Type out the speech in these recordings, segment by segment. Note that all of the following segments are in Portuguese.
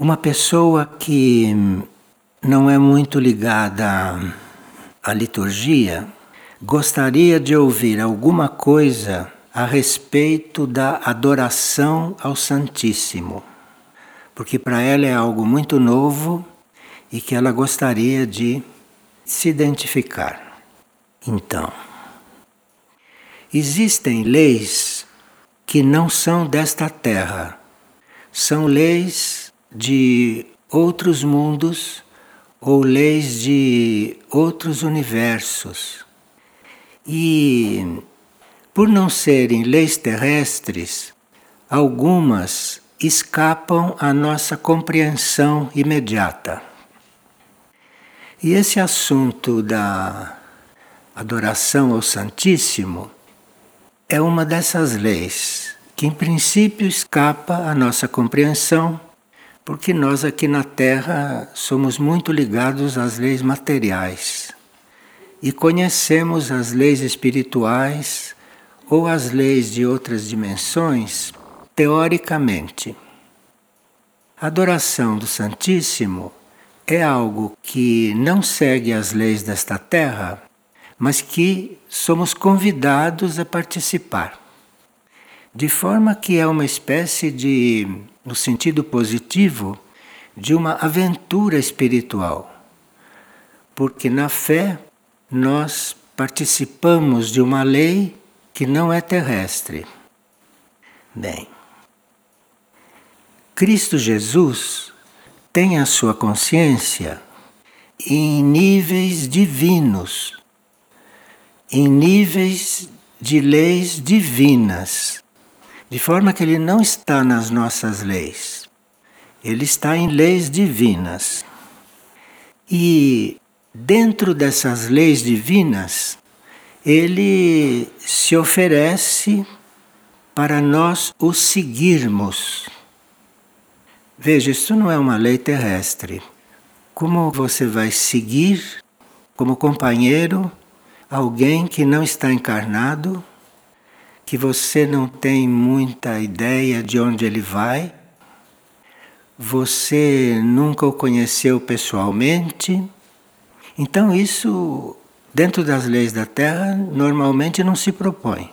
Uma pessoa que não é muito ligada à liturgia gostaria de ouvir alguma coisa a respeito da adoração ao Santíssimo, porque para ela é algo muito novo e que ela gostaria de se identificar. Então, existem leis que não são desta terra, são leis de outros mundos ou leis de outros universos. E por não serem leis terrestres, algumas escapam à nossa compreensão imediata. E esse assunto da adoração ao Santíssimo é uma dessas leis que, em princípio, escapa à nossa compreensão, porque nós aqui na Terra somos muito ligados às leis materiais e conhecemos as leis espirituais ou as leis de outras dimensões teoricamente. A adoração do Santíssimo é algo que não segue as leis desta terra, mas que somos convidados a participar. De forma que é uma espécie de, no sentido positivo, de uma aventura espiritual. Porque na fé nós participamos de uma lei que não é terrestre. Bem, Cristo Jesus tem a sua consciência em níveis divinos, em níveis de leis divinas, de forma que ele não está nas nossas leis, ele está em leis divinas. E dentro dessas leis divinas, ele se oferece para nós o seguirmos Veja, isso não é uma lei terrestre. Como você vai seguir como companheiro alguém que não está encarnado, que você não tem muita ideia de onde ele vai, você nunca o conheceu pessoalmente? Então, isso, dentro das leis da Terra, normalmente não se propõe.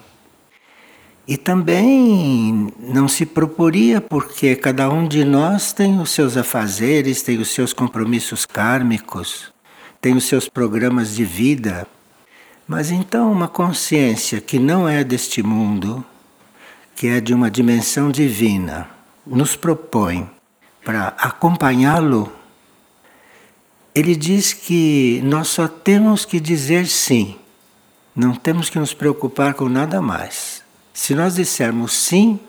E também não se proporia porque cada um de nós tem os seus afazeres, tem os seus compromissos kármicos, tem os seus programas de vida. Mas então uma consciência que não é deste mundo, que é de uma dimensão divina, nos propõe para acompanhá-lo, ele diz que nós só temos que dizer sim, não temos que nos preocupar com nada mais. Se nós dissermos sim,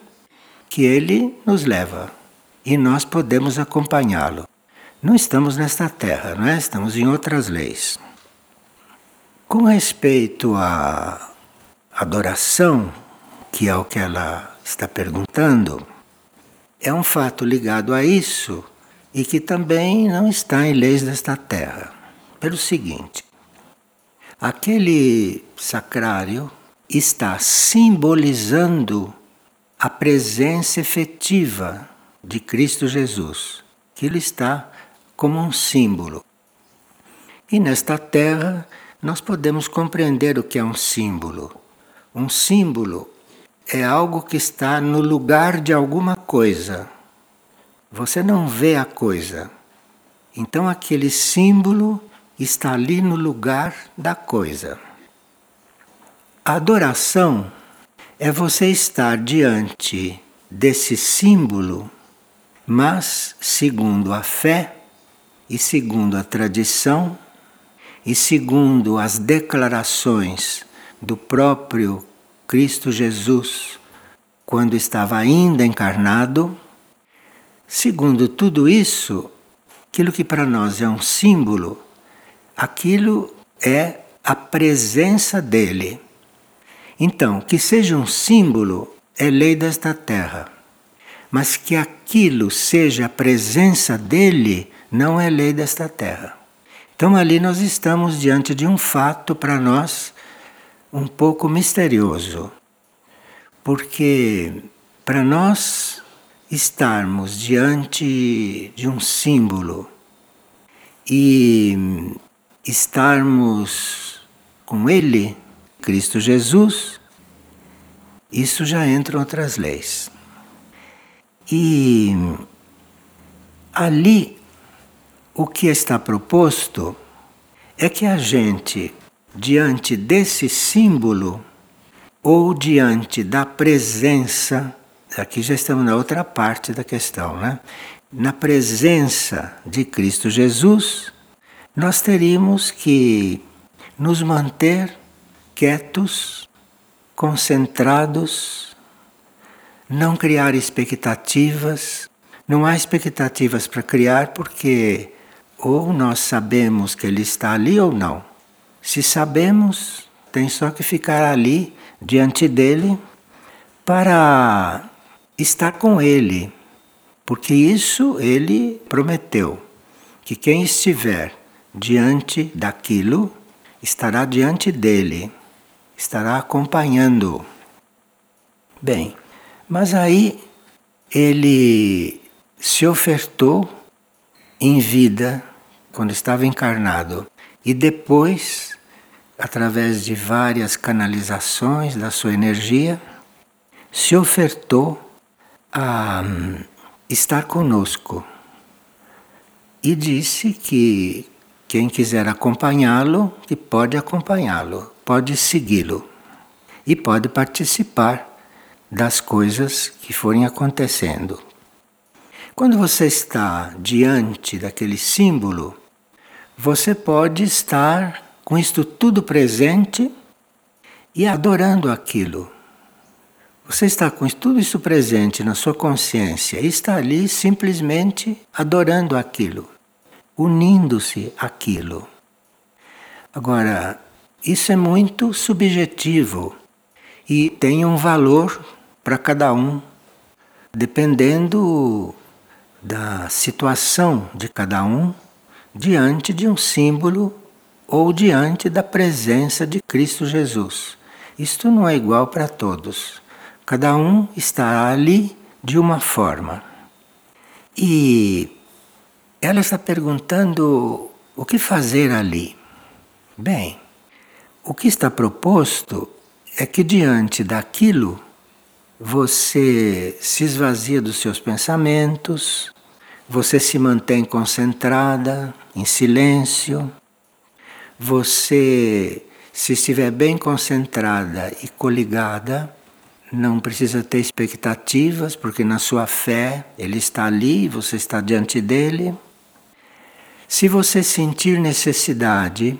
que ele nos leva e nós podemos acompanhá-lo. Não estamos nesta terra, não é? Estamos em outras leis. Com respeito à adoração, que é o que ela está perguntando, é um fato ligado a isso e que também não está em leis desta terra. Pelo seguinte: aquele sacrário está simbolizando a presença efetiva de Cristo Jesus, que ele está como um símbolo. E nesta terra nós podemos compreender o que é um símbolo. Um símbolo é algo que está no lugar de alguma coisa. Você não vê a coisa. Então aquele símbolo está ali no lugar da coisa. A adoração é você estar diante desse símbolo, mas segundo a fé e segundo a tradição e segundo as declarações do próprio Cristo Jesus quando estava ainda encarnado, segundo tudo isso, aquilo que para nós é um símbolo, aquilo é a presença dele então, que seja um símbolo é lei desta terra. Mas que aquilo seja a presença dele não é lei desta terra. Então, ali nós estamos diante de um fato para nós um pouco misterioso. Porque para nós estarmos diante de um símbolo e estarmos com Ele, Cristo Jesus, isso já entra outras leis. E ali o que está proposto é que a gente, diante desse símbolo, ou diante da presença, aqui já estamos na outra parte da questão, né? Na presença de Cristo Jesus, nós teríamos que nos manter quietos, concentrados, não criar expectativas. Não há expectativas para criar porque ou nós sabemos que Ele está ali ou não. Se sabemos, tem só que ficar ali diante dele para estar com Ele, porque isso Ele prometeu, que quem estiver diante daquilo estará diante dele, estará acompanhando. Bem, mas aí ele se ofertou em vida, quando estava encarnado, e depois, através de várias canalizações da sua energia, se ofertou a hum, estar conosco. E disse que quem quiser acompanhá-lo, que pode acompanhá-lo, pode segui-lo e pode participar das coisas que forem acontecendo. Quando você está diante daquele símbolo, você pode estar com isto tudo presente e adorando aquilo. Você está com tudo isso presente na sua consciência e está ali simplesmente adorando aquilo, unindo-se àquilo. Agora, isso é muito subjetivo e tem um valor para cada um, dependendo da situação de cada um diante de um símbolo ou diante da presença de Cristo Jesus. Isto não é igual para todos. Cada um está ali de uma forma. E ela está perguntando o que fazer ali. Bem, o que está proposto é que diante daquilo você se esvazia dos seus pensamentos, você se mantém concentrada, em silêncio, você, se estiver bem concentrada e coligada, não precisa ter expectativas, porque na sua fé ele está ali, você está diante dele. Se você sentir necessidade,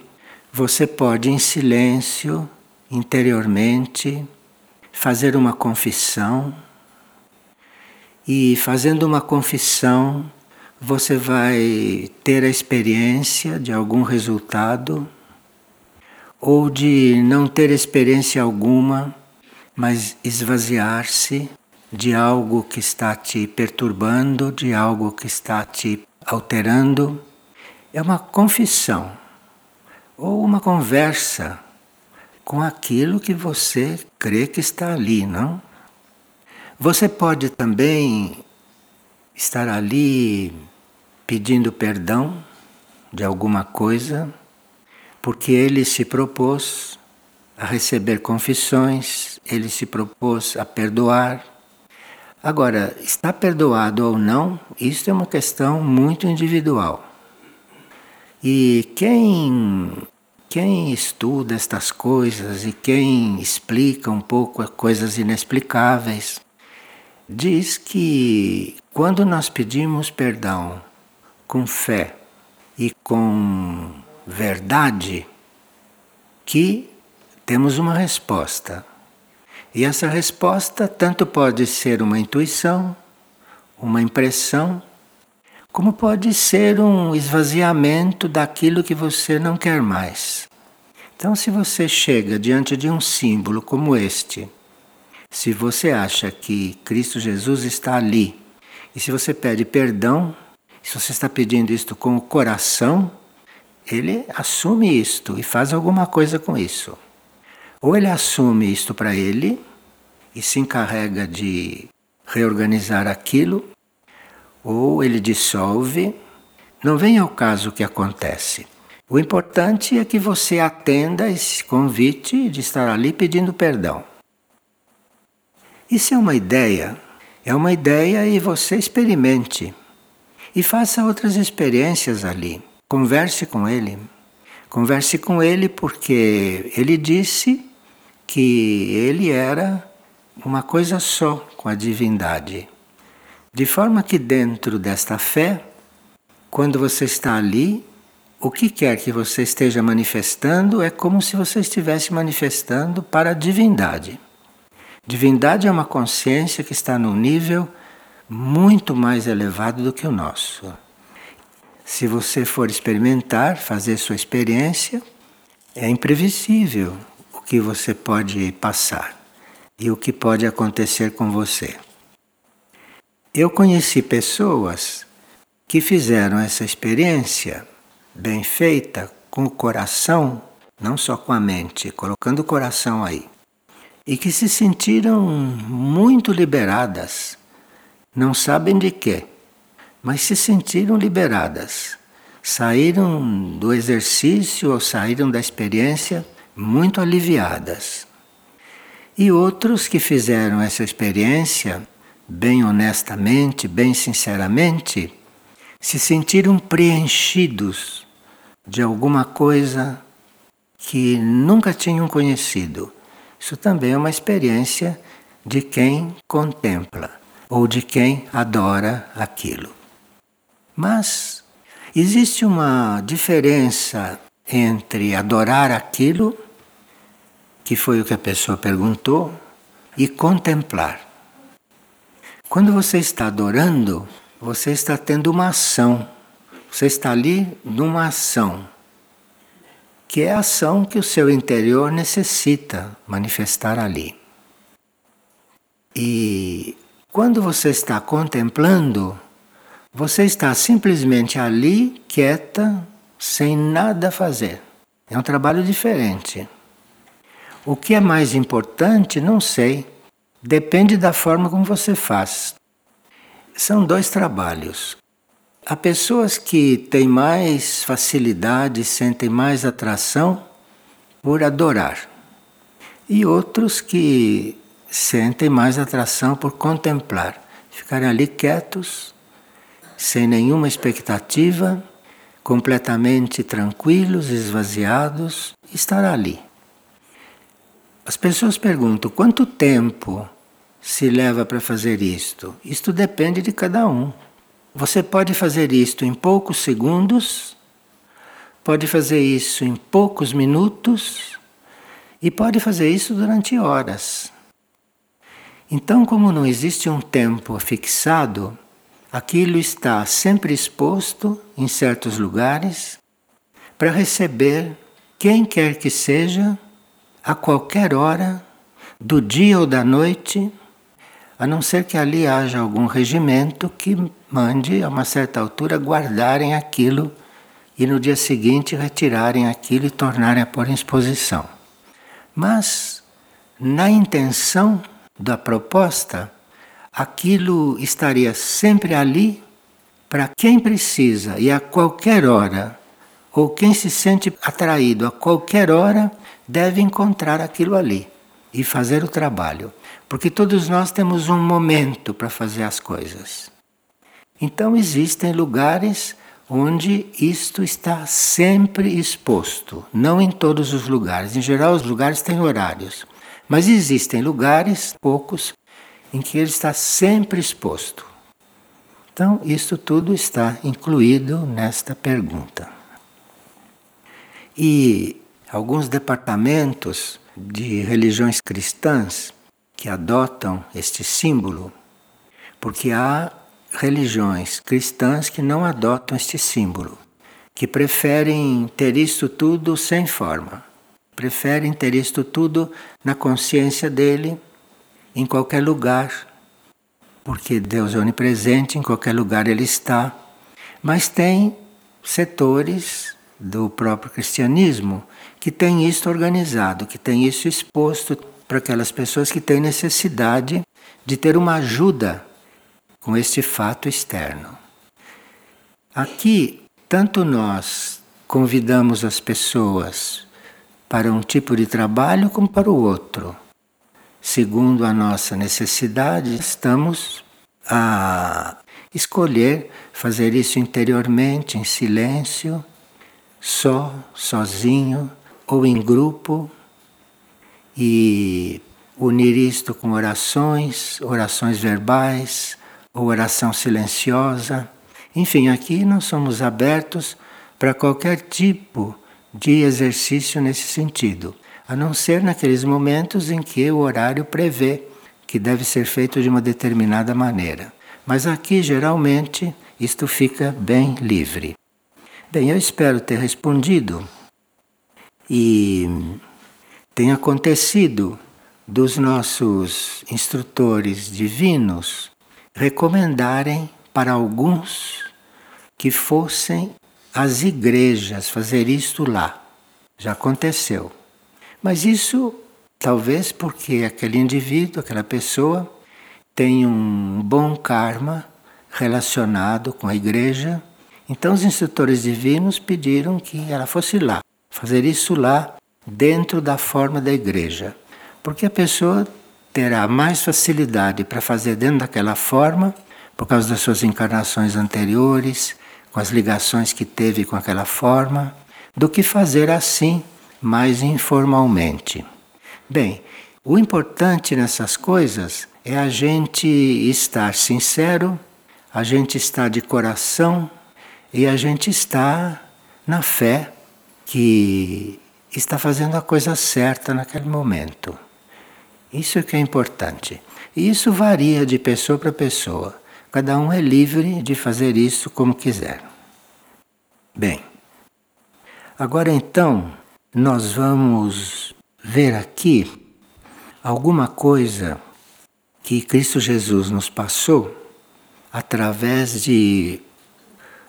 você pode, em silêncio, interiormente, fazer uma confissão. E fazendo uma confissão, você vai ter a experiência de algum resultado ou de não ter experiência alguma, mas esvaziar-se de algo que está te perturbando, de algo que está te alterando. É uma confissão ou uma conversa com aquilo que você crê que está ali, não? Você pode também estar ali pedindo perdão de alguma coisa, porque ele se propôs a receber confissões, ele se propôs a perdoar. Agora, está perdoado ou não, isso é uma questão muito individual. E quem quem estuda estas coisas e quem explica um pouco coisas inexplicáveis, diz que quando nós pedimos perdão com fé e com verdade, que temos uma resposta. E essa resposta tanto pode ser uma intuição, uma impressão, como pode ser um esvaziamento daquilo que você não quer mais. Então, se você chega diante de um símbolo como este, se você acha que Cristo Jesus está ali, e se você pede perdão, se você está pedindo isto com o coração, ele assume isto e faz alguma coisa com isso. Ou ele assume isto para ele e se encarrega de reorganizar aquilo, ou ele dissolve. Não vem ao caso o que acontece. O importante é que você atenda esse convite de estar ali pedindo perdão. Isso é uma ideia, é uma ideia e você experimente. E faça outras experiências ali. Converse com ele. Converse com ele porque ele disse que ele era uma coisa só com a divindade. De forma que dentro desta fé, quando você está ali, o que quer que você esteja manifestando é como se você estivesse manifestando para a divindade. Divindade é uma consciência que está num nível muito mais elevado do que o nosso. Se você for experimentar, fazer sua experiência, é imprevisível o que você pode passar e o que pode acontecer com você. Eu conheci pessoas que fizeram essa experiência bem feita, com o coração, não só com a mente, colocando o coração aí, e que se sentiram muito liberadas, não sabem de quê, mas se sentiram liberadas. Saíram do exercício ou saíram da experiência muito aliviadas. E outros que fizeram essa experiência bem honestamente, bem sinceramente, se sentiram preenchidos de alguma coisa que nunca tinham conhecido. Isso também é uma experiência de quem contempla ou de quem adora aquilo. Mas existe uma diferença entre adorar aquilo, que foi o que a pessoa perguntou, e contemplar. Quando você está adorando, você está tendo uma ação você está ali numa ação, que é a ação que o seu interior necessita manifestar ali. E quando você está contemplando, você está simplesmente ali, quieta, sem nada fazer. É um trabalho diferente. O que é mais importante, não sei. Depende da forma como você faz. São dois trabalhos. Há pessoas que têm mais facilidade, sentem mais atração por adorar, e outros que sentem mais atração por contemplar, ficarem ali quietos, sem nenhuma expectativa, completamente tranquilos, esvaziados, estar ali. As pessoas perguntam quanto tempo se leva para fazer isto? Isto depende de cada um. Você pode fazer isto em poucos segundos, pode fazer isso em poucos minutos e pode fazer isso durante horas. Então, como não existe um tempo fixado, aquilo está sempre exposto em certos lugares para receber quem quer que seja, a qualquer hora, do dia ou da noite a não ser que ali haja algum regimento que mande, a uma certa altura, guardarem aquilo e no dia seguinte retirarem aquilo e tornarem a pôr em exposição. Mas, na intenção da proposta, aquilo estaria sempre ali para quem precisa e a qualquer hora, ou quem se sente atraído a qualquer hora, deve encontrar aquilo ali e fazer o trabalho. Porque todos nós temos um momento para fazer as coisas. Então existem lugares onde isto está sempre exposto, não em todos os lugares. Em geral, os lugares têm horários, mas existem lugares, poucos, em que ele está sempre exposto. Então, isso tudo está incluído nesta pergunta. E alguns departamentos de religiões cristãs que adotam este símbolo, porque há religiões cristãs que não adotam este símbolo, que preferem ter isto tudo sem forma, preferem ter isto tudo na consciência dele, em qualquer lugar, porque Deus é onipresente, em qualquer lugar ele está. Mas tem setores do próprio cristianismo que tem isto organizado, que tem isso exposto para aquelas pessoas que têm necessidade de ter uma ajuda com este fato externo. Aqui, tanto nós convidamos as pessoas para um tipo de trabalho como para o outro. Segundo a nossa necessidade, estamos a escolher fazer isso interiormente, em silêncio, só, sozinho ou em grupo e unir isto com orações, orações verbais ou oração silenciosa. Enfim, aqui nós somos abertos para qualquer tipo de exercício nesse sentido, a não ser naqueles momentos em que o horário prevê que deve ser feito de uma determinada maneira. Mas aqui, geralmente, isto fica bem livre. Bem, eu espero ter respondido e tem acontecido dos nossos instrutores divinos recomendarem para alguns que fossem às igrejas fazer isto lá. Já aconteceu. Mas isso talvez porque aquele indivíduo, aquela pessoa, tem um bom karma relacionado com a igreja. Então os instrutores divinos pediram que ela fosse lá, fazer isso lá dentro da forma da igreja. Porque a pessoa terá mais facilidade para fazer dentro daquela forma, por causa das suas encarnações anteriores, com as ligações que teve com aquela forma, do que fazer assim, mais informalmente. Bem, o importante nessas coisas é a gente estar sincero, a gente estar de coração e a gente estar na fé que está fazendo a coisa certa naquele momento. Isso é que é importante. E isso varia de pessoa para pessoa. Cada um é livre de fazer isso como quiser. Bem, agora então nós vamos ver aqui alguma coisa que Cristo Jesus nos passou através de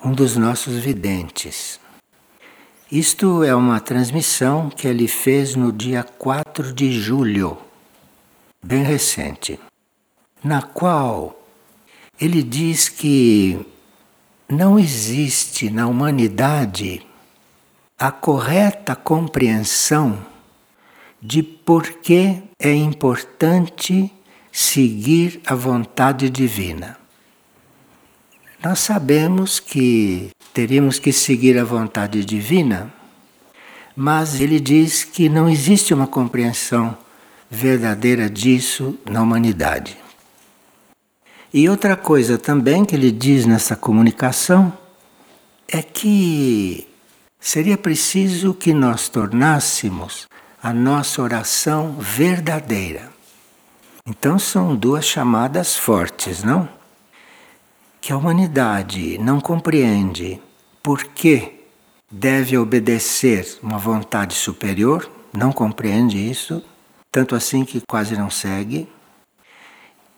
um dos nossos videntes. Isto é uma transmissão que ele fez no dia 4 de julho, bem recente, na qual ele diz que não existe na humanidade a correta compreensão de por que é importante seguir a vontade divina. Nós sabemos que teríamos que seguir a vontade divina, mas ele diz que não existe uma compreensão verdadeira disso na humanidade. E outra coisa também que ele diz nessa comunicação é que seria preciso que nós tornássemos a nossa oração verdadeira. Então são duas chamadas fortes, não? que a humanidade não compreende por que deve obedecer uma vontade superior, não compreende isso, tanto assim que quase não segue.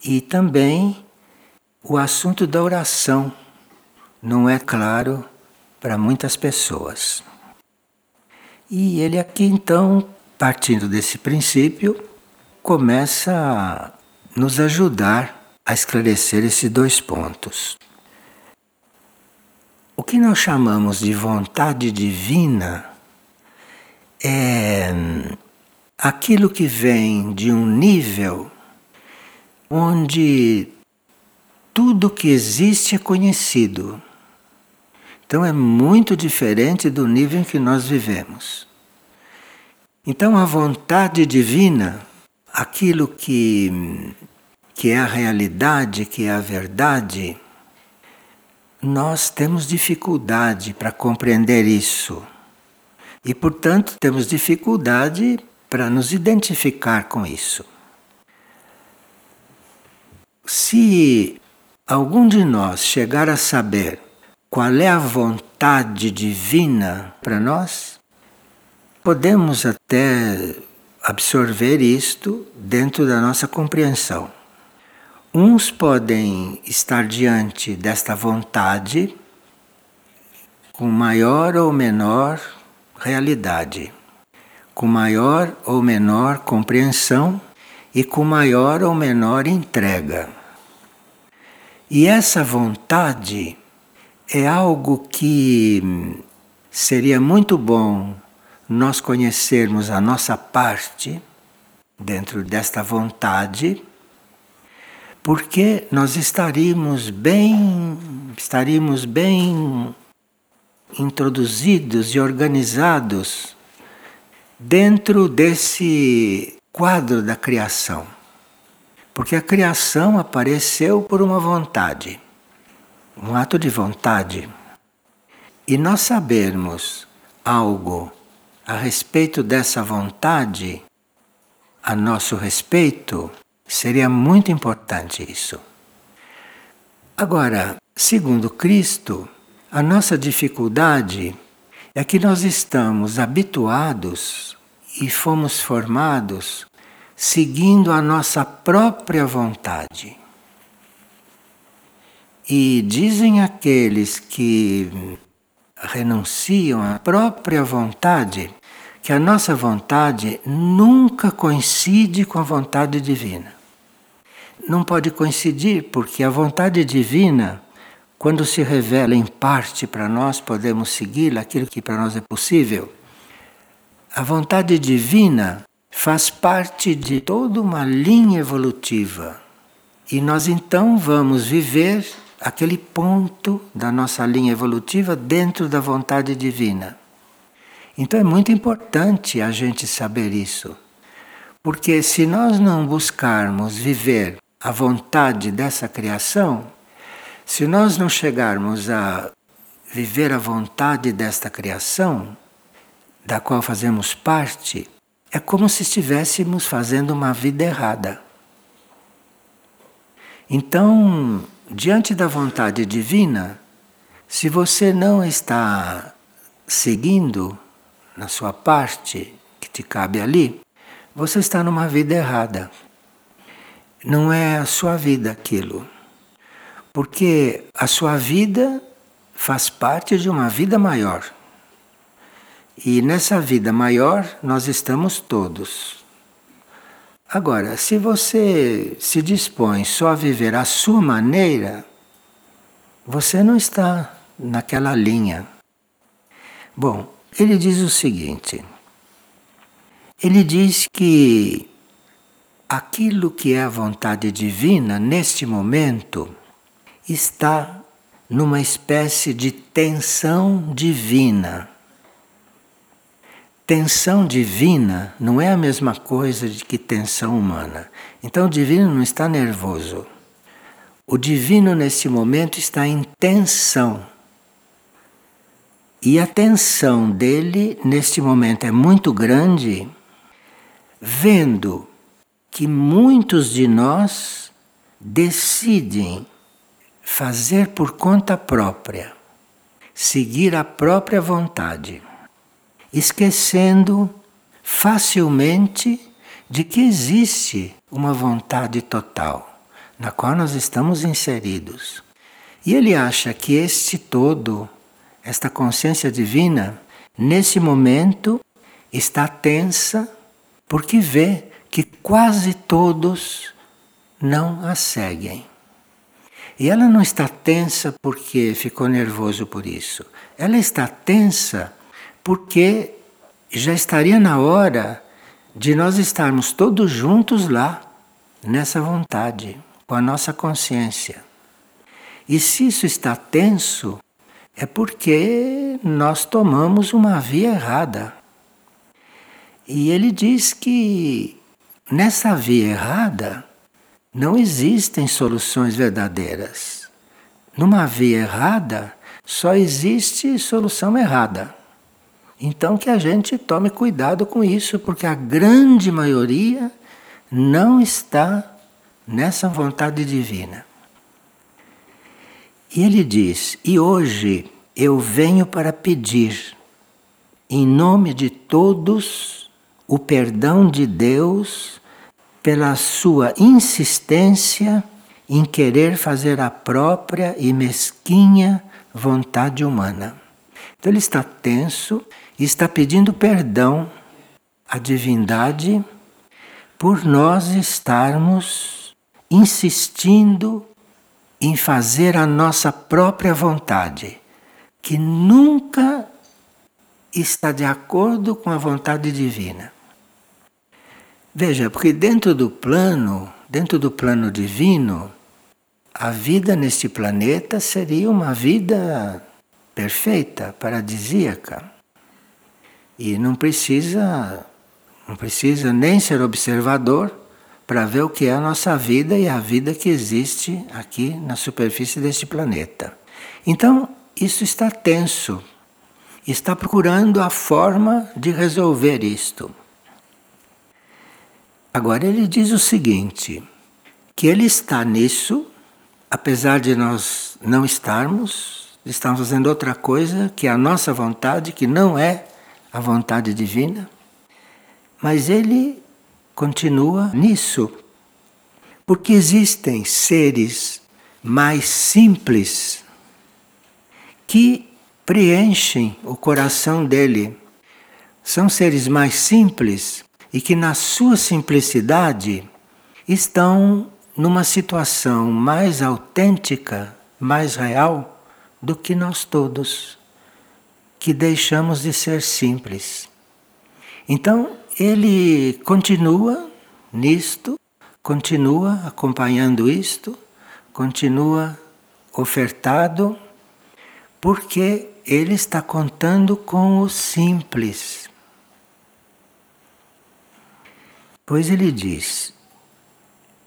E também o assunto da oração não é claro para muitas pessoas. E ele aqui então, partindo desse princípio, começa a nos ajudar a esclarecer esses dois pontos. O que nós chamamos de vontade divina é aquilo que vem de um nível onde tudo que existe é conhecido. Então é muito diferente do nível em que nós vivemos. Então a vontade divina, aquilo que que é a realidade, que é a verdade, nós temos dificuldade para compreender isso. E, portanto, temos dificuldade para nos identificar com isso. Se algum de nós chegar a saber qual é a vontade divina para nós, podemos até absorver isto dentro da nossa compreensão. Uns podem estar diante desta vontade com maior ou menor realidade, com maior ou menor compreensão, e com maior ou menor entrega. E essa vontade é algo que seria muito bom nós conhecermos a nossa parte dentro desta vontade, porque nós estaríamos bem, estaríamos bem introduzidos e organizados dentro desse quadro da criação. Porque a criação apareceu por uma vontade, um ato de vontade. E nós sabermos algo a respeito dessa vontade, a nosso respeito, seria muito importante isso. Agora, segundo Cristo, a nossa dificuldade é que nós estamos habituados e fomos formados seguindo a nossa própria vontade. E dizem aqueles que renunciam à própria vontade que a nossa vontade nunca coincide com a vontade divina. Não pode coincidir porque a vontade divina, quando se revela em parte para nós, podemos segui-la, aquilo que para nós é possível. A vontade divina faz parte de toda uma linha evolutiva. E nós então vamos viver aquele ponto da nossa linha evolutiva dentro da vontade divina. Então é muito importante a gente saber isso. Porque se nós não buscarmos viver a vontade dessa criação, se nós não chegarmos a viver a vontade desta criação, da qual fazemos parte, é como se estivéssemos fazendo uma vida errada. Então, diante da vontade divina, se você não está seguindo na sua parte que te cabe ali, você está numa vida errada. Não é a sua vida aquilo. Porque a sua vida faz parte de uma vida maior. E nessa vida maior nós estamos todos. Agora, se você se dispõe só a viver a sua maneira, você não está naquela linha. Bom, ele diz o seguinte: ele diz que aquilo que é a vontade divina neste momento está numa espécie de tensão divina tensão divina não é a mesma coisa de que tensão humana. Então o divino não está nervoso. O divino nesse momento está em tensão. E a tensão dele neste momento é muito grande, vendo que muitos de nós decidem fazer por conta própria, seguir a própria vontade esquecendo facilmente de que existe uma vontade total na qual nós estamos inseridos. E ele acha que este todo, esta consciência divina, nesse momento está tensa porque vê que quase todos não a seguem. E ela não está tensa porque ficou nervoso por isso. Ela está tensa porque já estaria na hora de nós estarmos todos juntos lá, nessa vontade, com a nossa consciência. E se isso está tenso, é porque nós tomamos uma via errada. E ele diz que nessa via errada não existem soluções verdadeiras. Numa via errada só existe solução errada. Então que a gente tome cuidado com isso, porque a grande maioria não está nessa vontade divina. E ele diz: E hoje eu venho para pedir, em nome de todos, o perdão de Deus pela sua insistência em querer fazer a própria e mesquinha vontade humana. Então ele está tenso e está pedindo perdão à divindade por nós estarmos insistindo em fazer a nossa própria vontade, que nunca está de acordo com a vontade divina. Veja, porque dentro do plano, dentro do plano divino, a vida neste planeta seria uma vida perfeita, paradisíaca. E não precisa não precisa nem ser observador para ver o que é a nossa vida e a vida que existe aqui na superfície deste planeta. Então, isso está tenso. Está procurando a forma de resolver isto. Agora ele diz o seguinte: que ele está nisso, apesar de nós não estarmos, estamos fazendo outra coisa que é a nossa vontade, que não é a vontade divina, mas ele continua nisso. Porque existem seres mais simples que preenchem o coração dele. São seres mais simples e que, na sua simplicidade, estão numa situação mais autêntica, mais real do que nós todos, que deixamos de ser simples. Então, ele continua nisto, continua acompanhando isto, continua ofertado, porque ele está contando com o simples. Pois ele diz: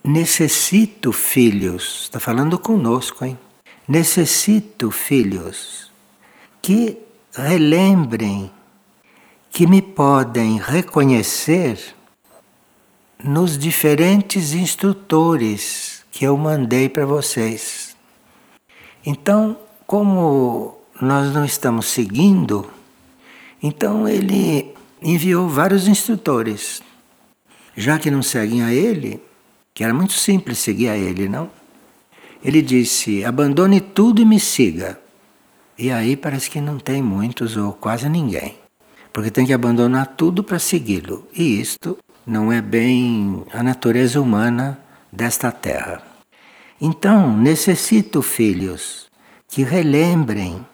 Necessito filhos, está falando conosco, hein? Necessito filhos que relembrem que me podem reconhecer nos diferentes instrutores que eu mandei para vocês. Então, como nós não estamos seguindo, então ele enviou vários instrutores. Já que não seguem a ele, que era muito simples seguir a ele, não? Ele disse: abandone tudo e me siga. E aí parece que não tem muitos ou quase ninguém porque tem que abandonar tudo para segui-lo. E isto não é bem a natureza humana desta terra. Então, necessito, filhos, que relembrem,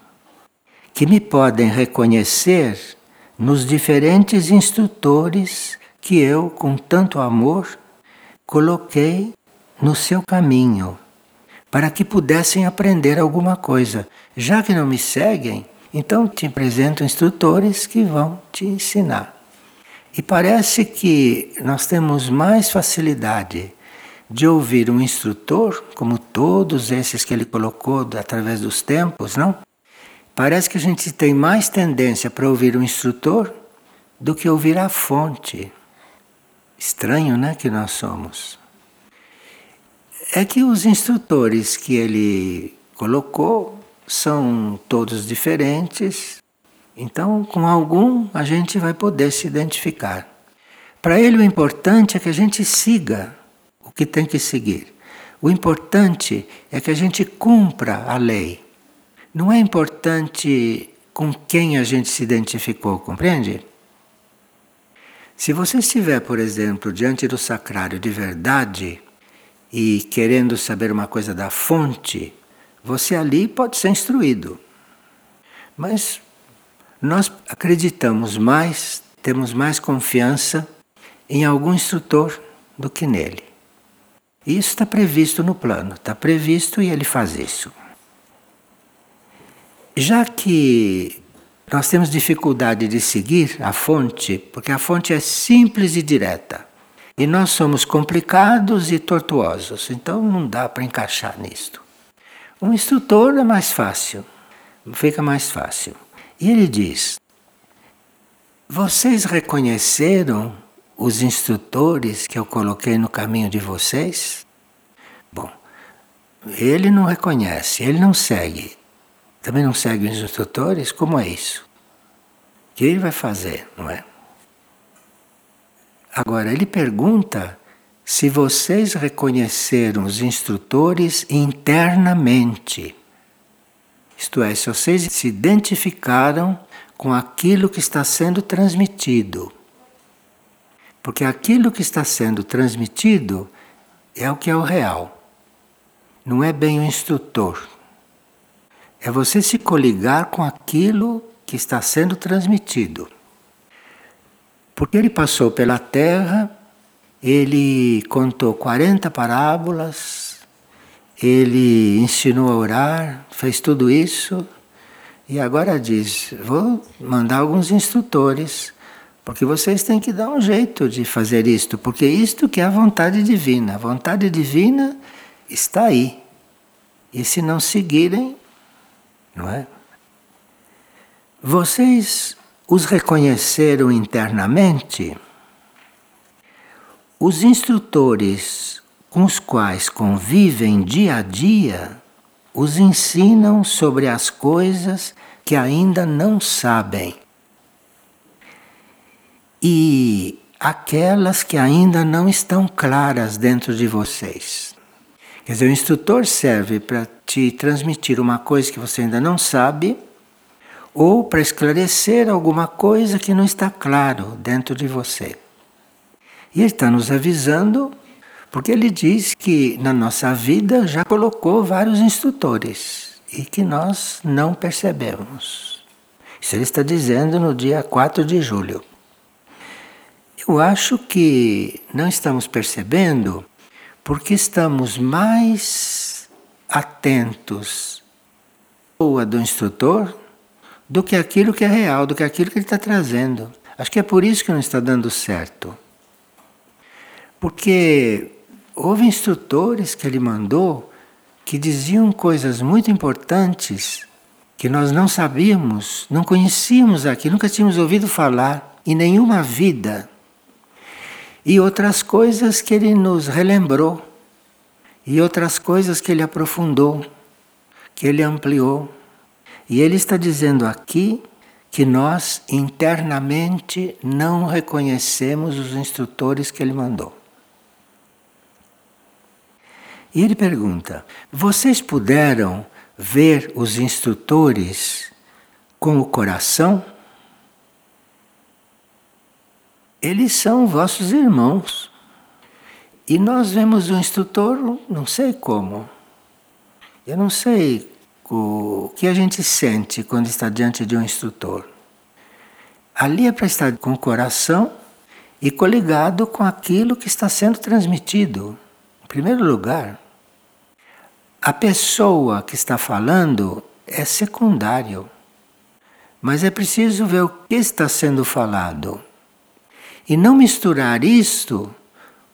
que me podem reconhecer nos diferentes instrutores que eu, com tanto amor, coloquei no seu caminho, para que pudessem aprender alguma coisa. Já que não me seguem, então te apresento instrutores que vão te ensinar. E parece que nós temos mais facilidade de ouvir um instrutor, como todos esses que ele colocou através dos tempos, não? Parece que a gente tem mais tendência para ouvir um instrutor do que ouvir a fonte. Estranho, né, que nós somos. É que os instrutores que ele colocou são todos diferentes, então com algum a gente vai poder se identificar. Para ele o importante é que a gente siga o que tem que seguir. O importante é que a gente cumpra a lei. Não é importante com quem a gente se identificou, compreende? Se você estiver, por exemplo, diante do sacrário de verdade e querendo saber uma coisa da fonte, você ali pode ser instruído. Mas nós acreditamos mais, temos mais confiança em algum instrutor do que nele. Isso está previsto no plano, está previsto e ele faz isso. Já que nós temos dificuldade de seguir a fonte, porque a fonte é simples e direta, e nós somos complicados e tortuosos, então não dá para encaixar nisto. Um instrutor é mais fácil, fica mais fácil. E ele diz: Vocês reconheceram os instrutores que eu coloquei no caminho de vocês? Bom, ele não reconhece, ele não segue. Também não segue os instrutores? Como é isso? O que ele vai fazer, não é? Agora, ele pergunta se vocês reconheceram os instrutores internamente, isto é, se vocês se identificaram com aquilo que está sendo transmitido. Porque aquilo que está sendo transmitido é o que é o real. Não é bem o instrutor. É você se coligar com aquilo que está sendo transmitido. Porque ele passou pela terra, ele contou 40 parábolas, ele ensinou a orar, fez tudo isso e agora diz: vou mandar alguns instrutores, porque vocês têm que dar um jeito de fazer isto, porque isto que é a vontade divina. A vontade divina está aí. E se não seguirem, não é? Vocês os reconheceram internamente? Os instrutores com os quais convivem dia a dia os ensinam sobre as coisas que ainda não sabem e aquelas que ainda não estão claras dentro de vocês. Quer dizer, o instrutor serve para te transmitir uma coisa que você ainda não sabe ou para esclarecer alguma coisa que não está claro dentro de você. E ele está nos avisando porque ele diz que na nossa vida já colocou vários instrutores e que nós não percebemos. Isso ele está dizendo no dia 4 de julho. Eu acho que não estamos percebendo porque estamos mais atentos ou do instrutor do que aquilo que é real, do que aquilo que ele está trazendo. Acho que é por isso que não está dando certo. Porque houve instrutores que ele mandou que diziam coisas muito importantes que nós não sabíamos, não conhecíamos aqui, nunca tínhamos ouvido falar em nenhuma vida. E outras coisas que ele nos relembrou, e outras coisas que ele aprofundou, que ele ampliou. E ele está dizendo aqui que nós internamente não reconhecemos os instrutores que ele mandou. E ele pergunta: Vocês puderam ver os instrutores com o coração? Eles são vossos irmãos. E nós vemos o instrutor, não sei como. Eu não sei o que a gente sente quando está diante de um instrutor. Ali é para estar com o coração e coligado com aquilo que está sendo transmitido. Em primeiro lugar, a pessoa que está falando é secundário, mas é preciso ver o que está sendo falado e não misturar isto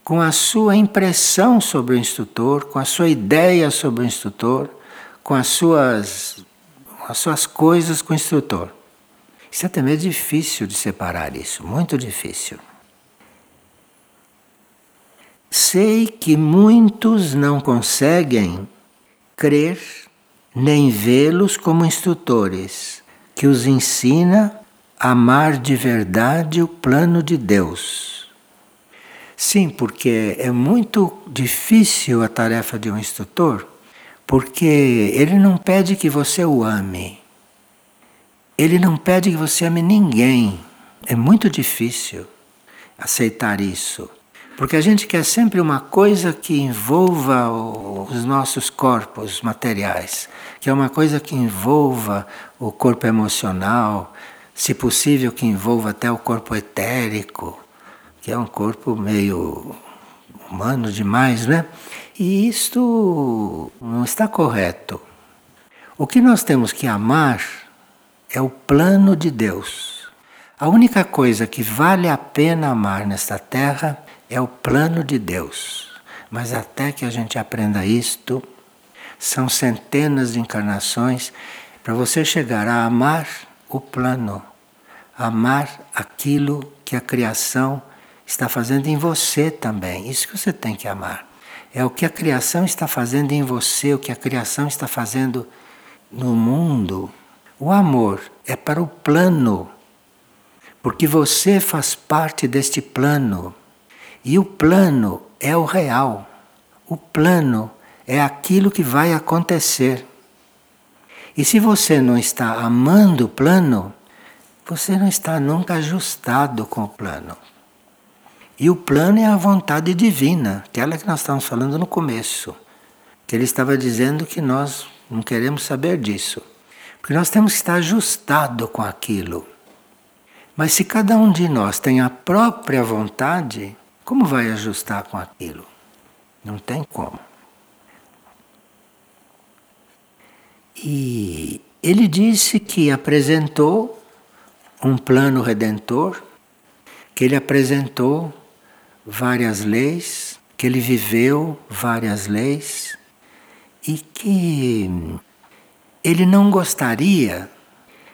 com a sua impressão sobre o instrutor, com a sua ideia sobre o instrutor com as suas, as suas coisas com o instrutor. Isso é também difícil de separar isso, muito difícil. Sei que muitos não conseguem crer nem vê-los como instrutores, que os ensina a amar de verdade o plano de Deus. Sim, porque é muito difícil a tarefa de um instrutor porque ele não pede que você o ame. Ele não pede que você ame ninguém. É muito difícil aceitar isso. Porque a gente quer sempre uma coisa que envolva os nossos corpos materiais, que é uma coisa que envolva o corpo emocional, se possível que envolva até o corpo etérico, que é um corpo meio humano demais, né? E isto não está correto. O que nós temos que amar é o plano de Deus. A única coisa que vale a pena amar nesta terra é o plano de Deus. Mas até que a gente aprenda isto, são centenas de encarnações para você chegar a amar o plano, amar aquilo que a criação está fazendo em você também. Isso que você tem que amar. É o que a criação está fazendo em você, o que a criação está fazendo no mundo. O amor é para o plano, porque você faz parte deste plano. E o plano é o real. O plano é aquilo que vai acontecer. E se você não está amando o plano, você não está nunca ajustado com o plano. E o plano é a vontade divina, aquela que nós estávamos falando no começo. Que ele estava dizendo que nós não queremos saber disso. Porque nós temos que estar ajustado com aquilo. Mas se cada um de nós tem a própria vontade, como vai ajustar com aquilo? Não tem como. E ele disse que apresentou um plano redentor, que ele apresentou várias leis, que ele viveu várias leis e que ele não gostaria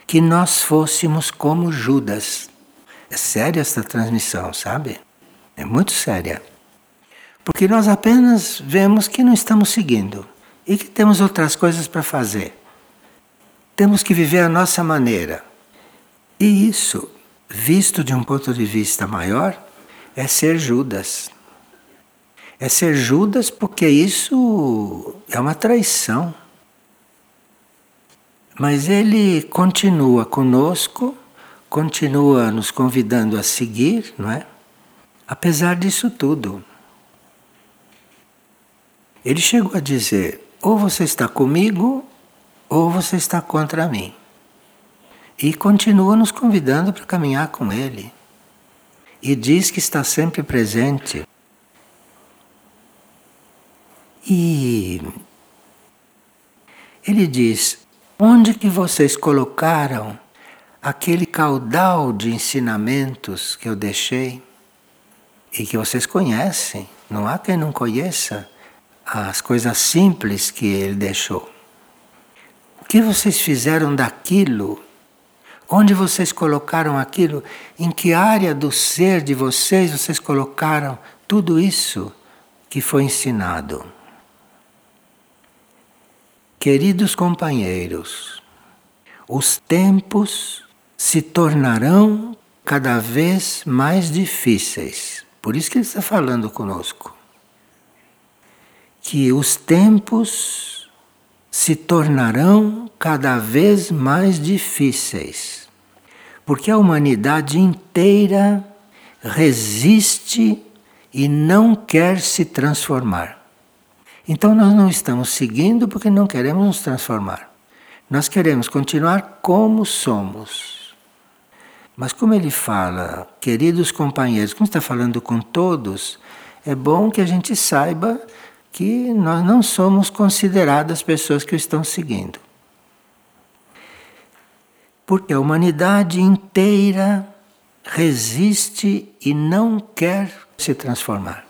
que nós fôssemos como Judas. É séria esta transmissão, sabe? É muito séria. Porque nós apenas vemos que não estamos seguindo e que temos outras coisas para fazer. Temos que viver a nossa maneira. E isso, visto de um ponto de vista maior, é ser Judas. É ser Judas porque isso é uma traição. Mas ele continua conosco, continua nos convidando a seguir, não é? Apesar disso tudo. Ele chegou a dizer: ou você está comigo, ou você está contra mim. E continua nos convidando para caminhar com Ele. E diz que está sempre presente. E ele diz: onde que vocês colocaram aquele caudal de ensinamentos que eu deixei e que vocês conhecem? Não há quem não conheça as coisas simples que ele deixou. O que vocês fizeram daquilo? Onde vocês colocaram aquilo? Em que área do ser de vocês vocês colocaram tudo isso que foi ensinado? Queridos companheiros, os tempos se tornarão cada vez mais difíceis. Por isso que ele está falando conosco. Que os tempos se tornarão cada vez mais difíceis. Porque a humanidade inteira resiste e não quer se transformar. Então nós não estamos seguindo porque não queremos nos transformar. Nós queremos continuar como somos. Mas como ele fala, queridos companheiros, como está falando com todos, é bom que a gente saiba que nós não somos consideradas pessoas que o estão seguindo. Porque a humanidade inteira resiste e não quer se transformar.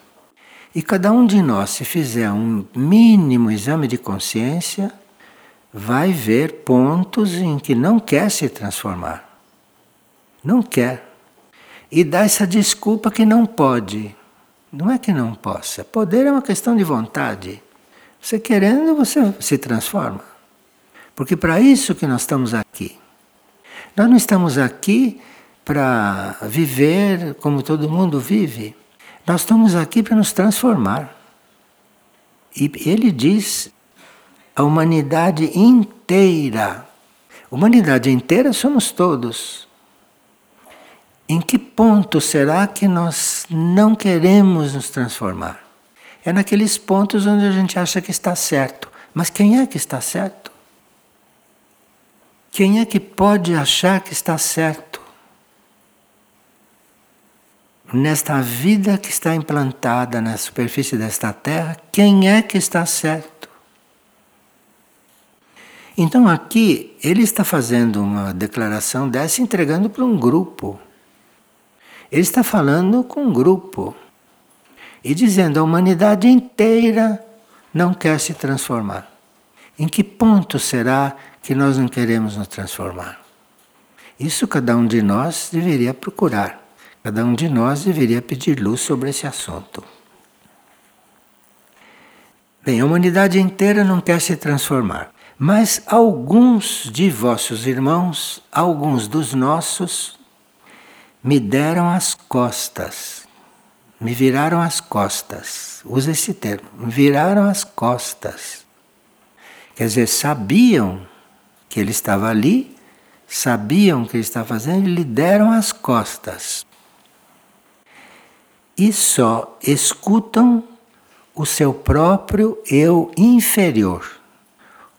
E cada um de nós, se fizer um mínimo exame de consciência, vai ver pontos em que não quer se transformar. Não quer. E dá essa desculpa que não pode. Não é que não possa. Poder é uma questão de vontade. Você querendo, você se transforma. Porque para isso que nós estamos aqui. Nós não estamos aqui para viver como todo mundo vive. Nós estamos aqui para nos transformar. E ele diz a humanidade inteira. Humanidade inteira somos todos. Em que ponto será que nós não queremos nos transformar? É naqueles pontos onde a gente acha que está certo. Mas quem é que está certo? Quem é que pode achar que está certo? nesta vida que está implantada na superfície desta terra, quem é que está certo? Então aqui ele está fazendo uma declaração dessa entregando para um grupo. Ele está falando com um grupo e dizendo a humanidade inteira não quer se transformar. Em que ponto será que nós não queremos nos transformar? Isso cada um de nós deveria procurar. Cada um de nós deveria pedir luz sobre esse assunto. Bem, a humanidade inteira não quer se transformar, mas alguns de vossos irmãos, alguns dos nossos, me deram as costas, me viraram as costas. Usa esse termo, me viraram as costas. Quer dizer, sabiam que ele estava ali, sabiam o que ele estava fazendo e lhe deram as costas. e só escutam o seu próprio eu inferior.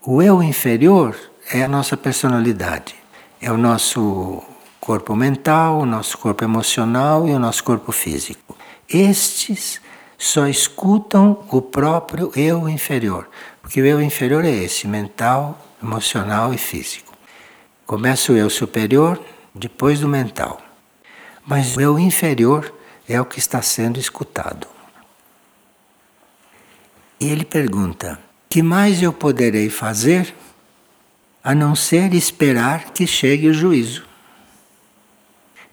O eu inferior é a nossa personalidade, é o nosso corpo mental, o nosso corpo emocional e o nosso corpo físico. Estes só escutam o próprio eu inferior, porque o eu inferior é esse, mental, emocional e físico. Começa o eu superior, depois do mental. Mas o eu inferior é o que está sendo escutado. E ele pergunta: que mais eu poderei fazer a não ser esperar que chegue o juízo?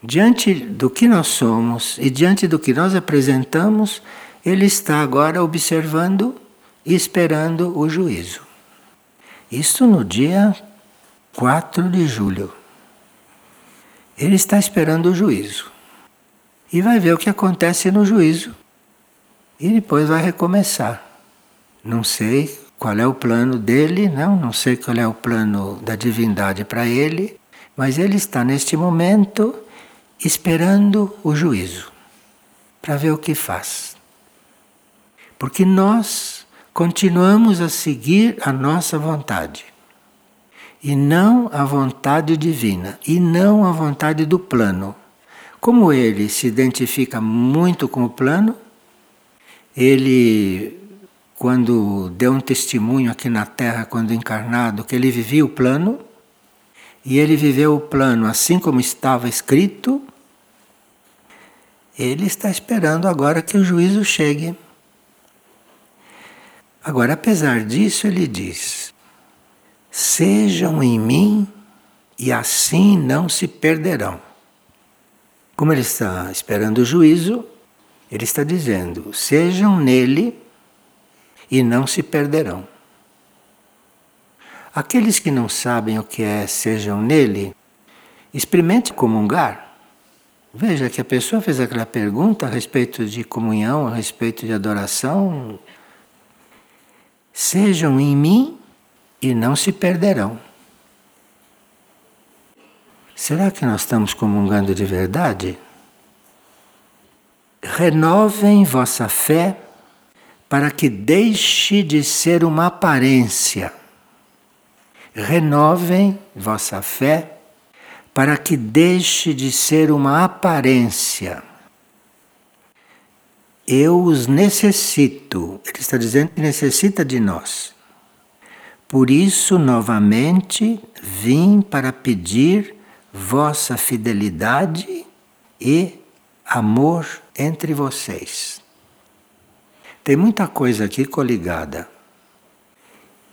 Diante do que nós somos e diante do que nós apresentamos, ele está agora observando e esperando o juízo. Isto no dia 4 de julho. Ele está esperando o juízo. E vai ver o que acontece no juízo. E depois vai recomeçar. Não sei qual é o plano dele, não, não sei qual é o plano da divindade para ele, mas ele está neste momento esperando o juízo para ver o que faz. Porque nós continuamos a seguir a nossa vontade e não a vontade divina e não a vontade do plano. Como ele se identifica muito com o plano, ele, quando deu um testemunho aqui na Terra, quando encarnado, que ele vivia o plano, e ele viveu o plano assim como estava escrito, ele está esperando agora que o juízo chegue. Agora, apesar disso, ele diz: Sejam em mim e assim não se perderão. Como ele está esperando o juízo, ele está dizendo: Sejam nele e não se perderão. Aqueles que não sabem o que é sejam nele, experimente comungar. Veja que a pessoa fez aquela pergunta a respeito de comunhão, a respeito de adoração. Sejam em mim e não se perderão. Será que nós estamos comungando de verdade? Renovem vossa fé para que deixe de ser uma aparência. Renovem vossa fé para que deixe de ser uma aparência. Eu os necessito. Ele está dizendo que necessita de nós. Por isso, novamente, vim para pedir vossa fidelidade e amor entre vocês. Tem muita coisa aqui coligada.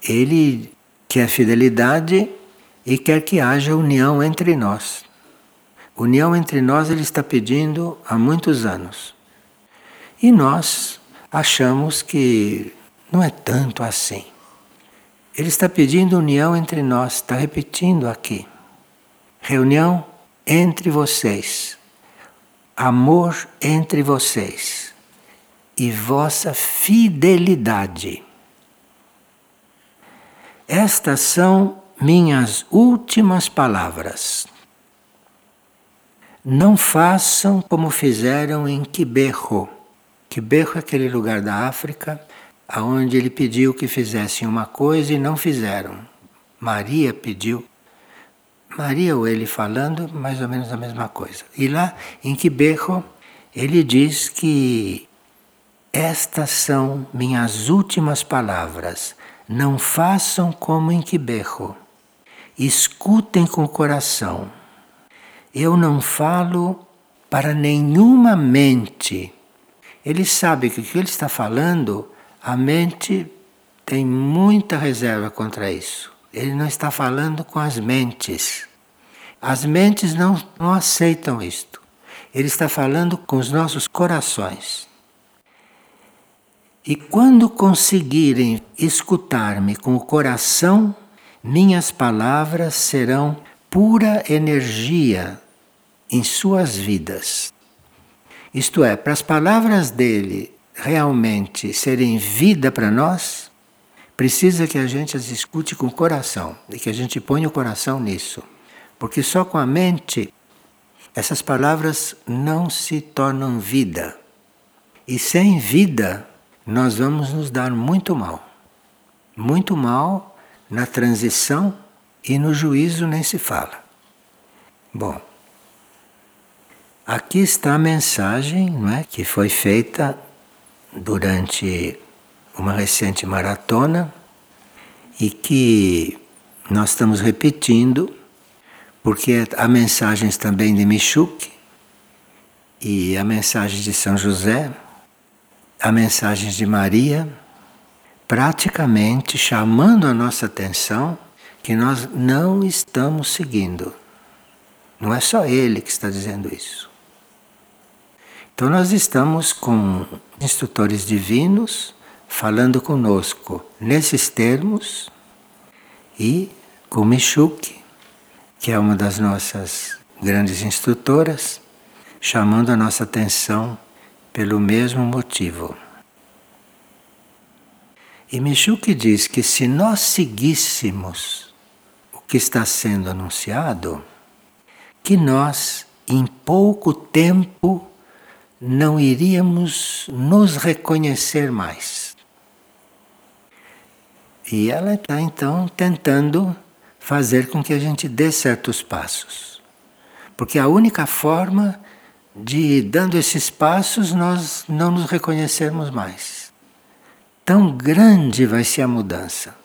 Ele quer fidelidade e quer que haja união entre nós. União entre nós ele está pedindo há muitos anos. E nós achamos que não é tanto assim. Ele está pedindo união entre nós, está repetindo aqui. Reunião entre vocês, amor entre vocês e vossa fidelidade. Estas são minhas últimas palavras. Não façam como fizeram em Quiberro. Quiberro é aquele lugar da África aonde ele pediu que fizessem uma coisa e não fizeram. Maria pediu. Maria ou ele falando mais ou menos a mesma coisa. E lá em Quiberro ele diz que estas são minhas últimas palavras. Não façam como em Quiberro escutem com o coração. Eu não falo para nenhuma mente. Ele sabe que o que ele está falando, a mente tem muita reserva contra isso. Ele não está falando com as mentes. As mentes não, não aceitam isto. Ele está falando com os nossos corações. E quando conseguirem escutar-me com o coração, minhas palavras serão pura energia em suas vidas. Isto é, para as palavras dele realmente serem vida para nós, precisa que a gente as escute com o coração e que a gente ponha o coração nisso. Porque só com a mente essas palavras não se tornam vida. E sem vida, nós vamos nos dar muito mal. Muito mal na transição e no juízo nem se fala. Bom, aqui está a mensagem não é, que foi feita durante uma recente maratona e que nós estamos repetindo, porque há mensagens também de Michuk e há mensagens de São José, há mensagens de Maria, praticamente chamando a nossa atenção que nós não estamos seguindo. Não é só ele que está dizendo isso. Então nós estamos com instrutores divinos falando conosco nesses termos e com Michuque, que é uma das nossas grandes instrutoras, chamando a nossa atenção pelo mesmo motivo. E Michuque diz que se nós seguíssemos o que está sendo anunciado, que nós, em pouco tempo, não iríamos nos reconhecer mais. E ela está então tentando fazer com que a gente dê certos passos. Porque a única forma de, dando esses passos, nós não nos reconhecermos mais. Tão grande vai ser a mudança,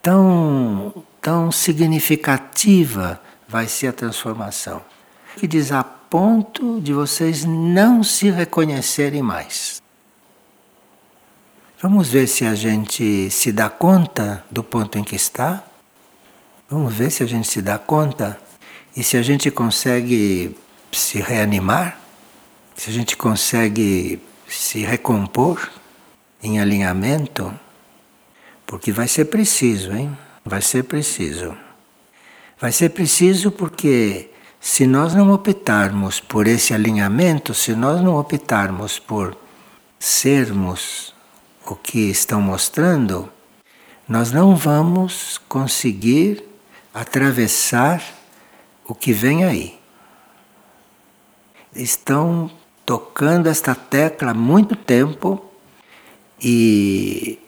tão, tão significativa vai ser a transformação. Que diz a ponto de vocês não se reconhecerem mais. Vamos ver se a gente se dá conta do ponto em que está. Vamos ver se a gente se dá conta e se a gente consegue se reanimar, se a gente consegue se recompor em alinhamento, porque vai ser preciso, hein? Vai ser preciso. Vai ser preciso porque se nós não optarmos por esse alinhamento, se nós não optarmos por sermos o que estão mostrando, nós não vamos conseguir atravessar o que vem aí. Estão tocando esta tecla há muito tempo e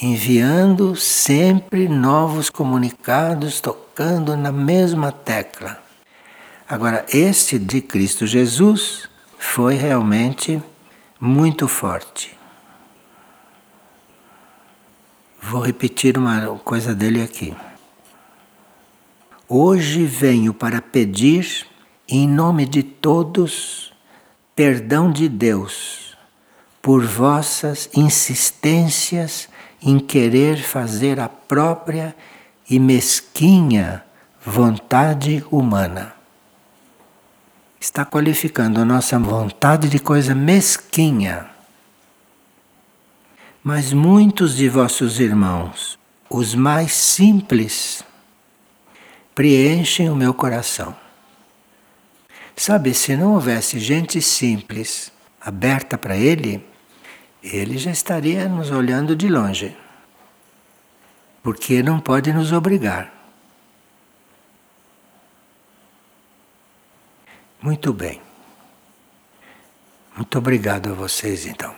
enviando sempre novos comunicados, tocando na mesma tecla. Agora, este de Cristo Jesus foi realmente muito forte. Vou repetir uma coisa dele aqui. Hoje venho para pedir, em nome de todos, perdão de Deus por vossas insistências em querer fazer a própria e mesquinha vontade humana. Está qualificando a nossa vontade de coisa mesquinha. Mas muitos de vossos irmãos, os mais simples, preenchem o meu coração. Sabe, se não houvesse gente simples aberta para ele, ele já estaria nos olhando de longe. Porque não pode nos obrigar. Muito bem. Muito obrigado a vocês então.